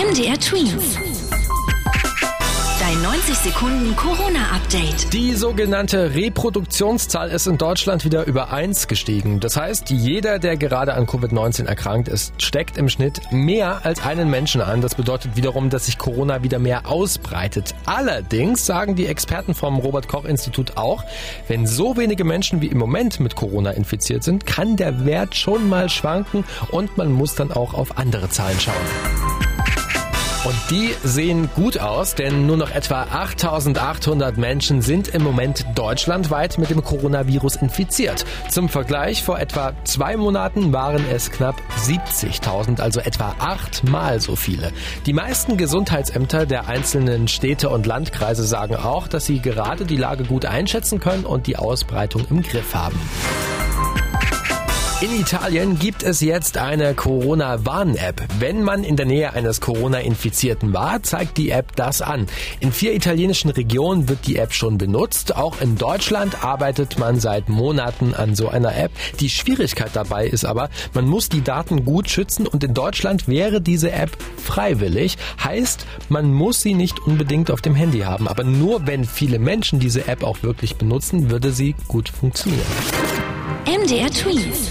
MDR Twins. Dein 90 Sekunden Corona-Update. Die sogenannte Reproduktionszahl ist in Deutschland wieder über 1 gestiegen. Das heißt, jeder, der gerade an Covid-19 erkrankt ist, steckt im Schnitt mehr als einen Menschen an. Das bedeutet wiederum, dass sich Corona wieder mehr ausbreitet. Allerdings sagen die Experten vom Robert Koch Institut auch, wenn so wenige Menschen wie im Moment mit Corona infiziert sind, kann der Wert schon mal schwanken und man muss dann auch auf andere Zahlen schauen. Und die sehen gut aus, denn nur noch etwa 8800 Menschen sind im Moment deutschlandweit mit dem Coronavirus infiziert. Zum Vergleich, vor etwa zwei Monaten waren es knapp 70.000, also etwa achtmal so viele. Die meisten Gesundheitsämter der einzelnen Städte und Landkreise sagen auch, dass sie gerade die Lage gut einschätzen können und die Ausbreitung im Griff haben. In Italien gibt es jetzt eine Corona-Warn-App. Wenn man in der Nähe eines Corona-Infizierten war, zeigt die App das an. In vier italienischen Regionen wird die App schon benutzt. Auch in Deutschland arbeitet man seit Monaten an so einer App. Die Schwierigkeit dabei ist aber, man muss die Daten gut schützen und in Deutschland wäre diese App freiwillig. Heißt, man muss sie nicht unbedingt auf dem Handy haben. Aber nur wenn viele Menschen diese App auch wirklich benutzen, würde sie gut funktionieren. MDR Twins.